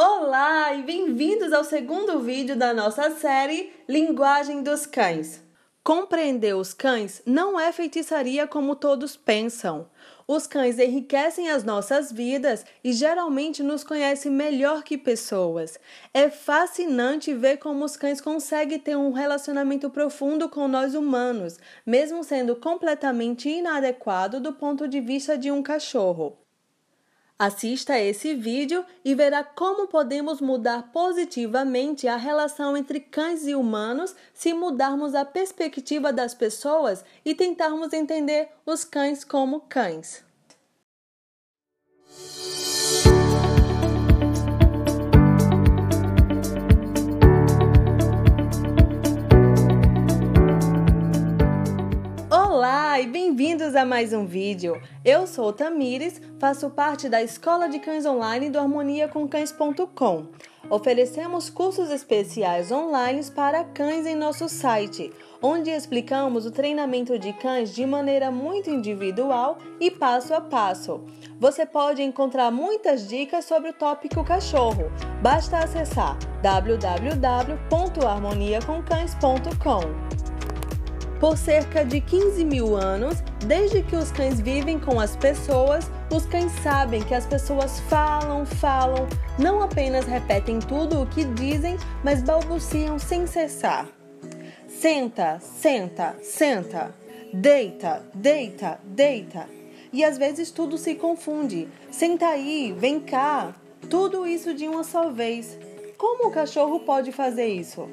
Olá e bem-vindos ao segundo vídeo da nossa série Linguagem dos Cães. Compreender os cães não é feitiçaria como todos pensam. Os cães enriquecem as nossas vidas e geralmente nos conhecem melhor que pessoas. É fascinante ver como os cães conseguem ter um relacionamento profundo com nós humanos, mesmo sendo completamente inadequado do ponto de vista de um cachorro. Assista a esse vídeo e verá como podemos mudar positivamente a relação entre cães e humanos se mudarmos a perspectiva das pessoas e tentarmos entender os cães como cães. Bem-vindos a mais um vídeo. Eu sou Tamires, faço parte da Escola de Cães Online do harmoniacomcães.com. Oferecemos cursos especiais online para cães em nosso site, onde explicamos o treinamento de cães de maneira muito individual e passo a passo. Você pode encontrar muitas dicas sobre o tópico cachorro. Basta acessar www.harmoniacomcães.com. Por cerca de 15 mil anos, desde que os cães vivem com as pessoas, os cães sabem que as pessoas falam, falam, não apenas repetem tudo o que dizem, mas balbuciam sem cessar. Senta, senta, senta. Deita, deita, deita. E às vezes tudo se confunde. Senta aí, vem cá. Tudo isso de uma só vez. Como o cachorro pode fazer isso?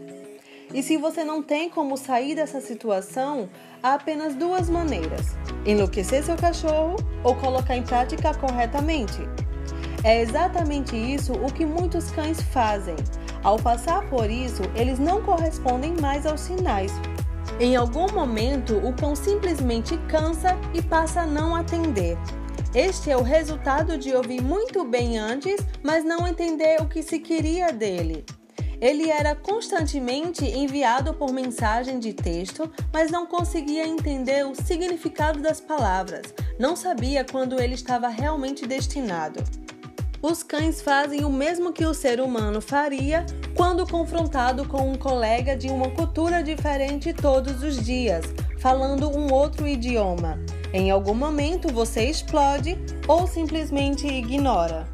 E se você não tem como sair dessa situação, há apenas duas maneiras: enlouquecer seu cachorro ou colocar em prática corretamente. É exatamente isso o que muitos cães fazem. Ao passar por isso, eles não correspondem mais aos sinais. Em algum momento, o cão simplesmente cansa e passa a não atender. Este é o resultado de ouvir muito bem antes, mas não entender o que se queria dele. Ele era constantemente enviado por mensagem de texto, mas não conseguia entender o significado das palavras, não sabia quando ele estava realmente destinado. Os cães fazem o mesmo que o ser humano faria quando confrontado com um colega de uma cultura diferente todos os dias, falando um outro idioma. Em algum momento você explode ou simplesmente ignora.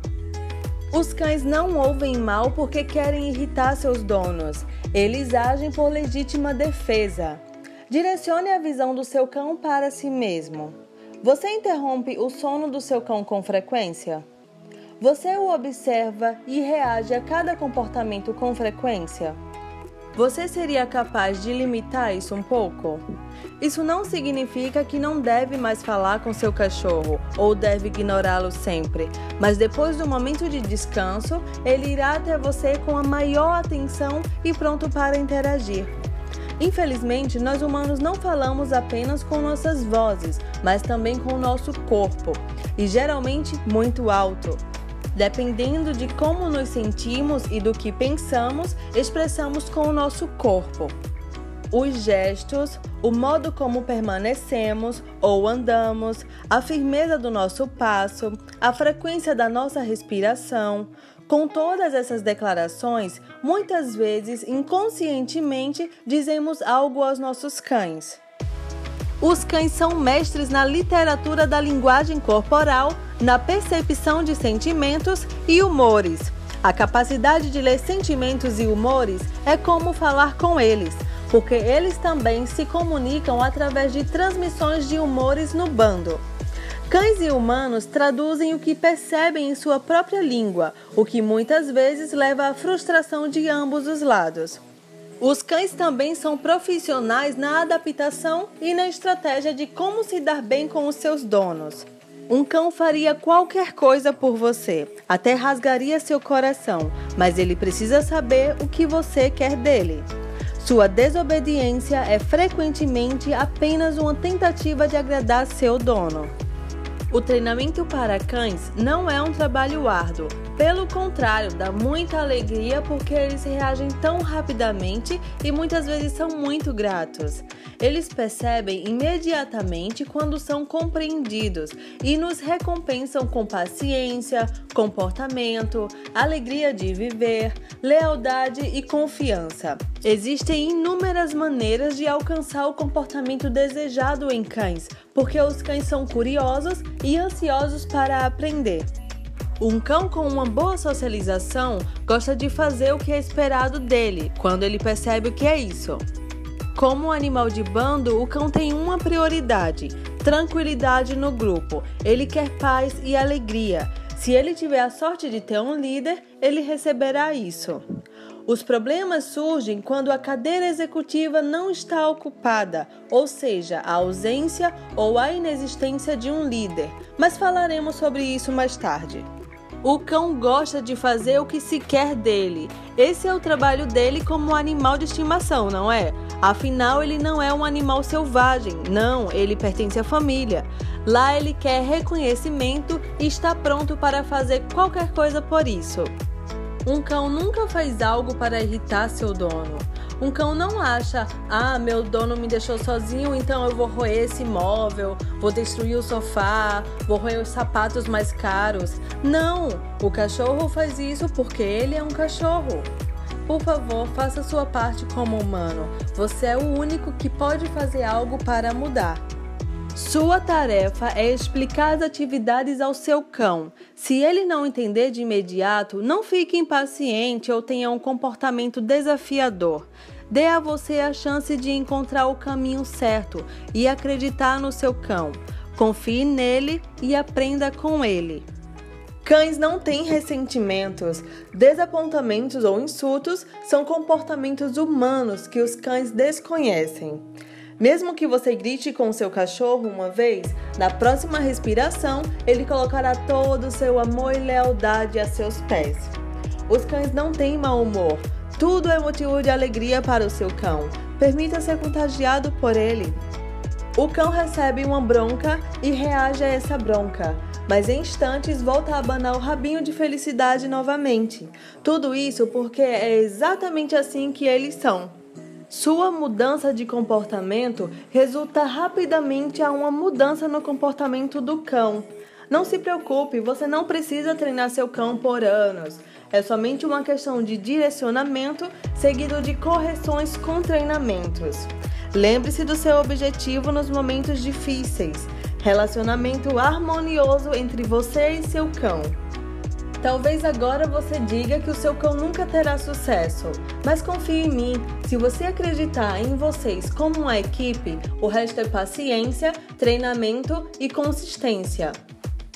Os cães não ouvem mal porque querem irritar seus donos. Eles agem por legítima defesa. Direcione a visão do seu cão para si mesmo. Você interrompe o sono do seu cão com frequência? Você o observa e reage a cada comportamento com frequência? Você seria capaz de limitar isso um pouco? Isso não significa que não deve mais falar com seu cachorro ou deve ignorá-lo sempre, mas depois do momento de descanso, ele irá até você com a maior atenção e pronto para interagir. Infelizmente, nós humanos não falamos apenas com nossas vozes, mas também com o nosso corpo, e geralmente muito alto. Dependendo de como nos sentimos e do que pensamos, expressamos com o nosso corpo. Os gestos, o modo como permanecemos ou andamos, a firmeza do nosso passo, a frequência da nossa respiração. Com todas essas declarações, muitas vezes inconscientemente dizemos algo aos nossos cães. Os cães são mestres na literatura da linguagem corporal, na percepção de sentimentos e humores. A capacidade de ler sentimentos e humores é como falar com eles, porque eles também se comunicam através de transmissões de humores no bando. Cães e humanos traduzem o que percebem em sua própria língua, o que muitas vezes leva à frustração de ambos os lados. Os cães também são profissionais na adaptação e na estratégia de como se dar bem com os seus donos. Um cão faria qualquer coisa por você, até rasgaria seu coração, mas ele precisa saber o que você quer dele. Sua desobediência é frequentemente apenas uma tentativa de agradar seu dono. O treinamento para cães não é um trabalho árduo, Pelo contrário, dá muita alegria porque eles reagem tão rapidamente e muitas vezes são muito gratos. Eles percebem imediatamente quando são compreendidos e nos recompensam com paciência, comportamento, alegria de viver, lealdade e confiança. Existem inúmeras maneiras de alcançar o comportamento desejado em cães, porque os cães são curiosos e ansiosos para aprender. Um cão com uma boa socialização gosta de fazer o que é esperado dele quando ele percebe o que é isso. Como um animal de bando, o cão tem uma prioridade: tranquilidade no grupo. Ele quer paz e alegria. Se ele tiver a sorte de ter um líder, ele receberá isso. Os problemas surgem quando a cadeira executiva não está ocupada, ou seja, a ausência ou a inexistência de um líder, mas falaremos sobre isso mais tarde. O cão gosta de fazer o que se quer dele. Esse é o trabalho dele como animal de estimação, não é? Afinal, ele não é um animal selvagem, não, ele pertence à família. Lá ele quer reconhecimento e está pronto para fazer qualquer coisa por isso. Um cão nunca faz algo para irritar seu dono. Um cão não acha, ah, meu dono me deixou sozinho, então eu vou roer esse móvel, vou destruir o sofá, vou roer os sapatos mais caros. Não! O cachorro faz isso porque ele é um cachorro. Por favor, faça sua parte como humano. Você é o único que pode fazer algo para mudar. Sua tarefa é explicar as atividades ao seu cão. Se ele não entender de imediato, não fique impaciente ou tenha um comportamento desafiador. Dê a você a chance de encontrar o caminho certo e acreditar no seu cão. Confie nele e aprenda com ele. Cães não têm ressentimentos. Desapontamentos ou insultos são comportamentos humanos que os cães desconhecem. Mesmo que você grite com seu cachorro uma vez, na próxima respiração ele colocará todo o seu amor e lealdade a seus pés. Os cães não têm mau humor, tudo é motivo de alegria para o seu cão. Permita ser contagiado por ele. O cão recebe uma bronca e reage a essa bronca, mas em instantes volta a abanar o rabinho de felicidade novamente. Tudo isso porque é exatamente assim que eles são. Sua mudança de comportamento resulta rapidamente a uma mudança no comportamento do cão. Não se preocupe, você não precisa treinar seu cão por anos. É somente uma questão de direcionamento seguido de correções com treinamentos. Lembre-se do seu objetivo nos momentos difíceis. Relacionamento harmonioso entre você e seu cão. Talvez agora você diga que o seu cão nunca terá sucesso, mas confie em mim. Se você acreditar em vocês como uma equipe, o resto é paciência, treinamento e consistência.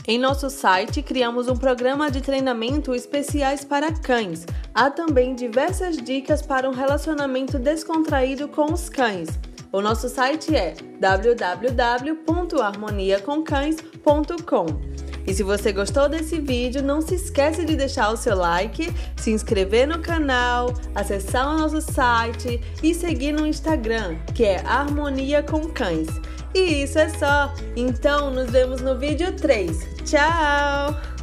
Em nosso site, criamos um programa de treinamento especiais para cães. Há também diversas dicas para um relacionamento descontraído com os cães. O nosso site é www.harmoniaconcães.com. E se você gostou desse vídeo, não se esqueça de deixar o seu like, se inscrever no canal, acessar o nosso site e seguir no Instagram, que é Harmonia com Cães. E isso é só. Então, nos vemos no vídeo 3. Tchau!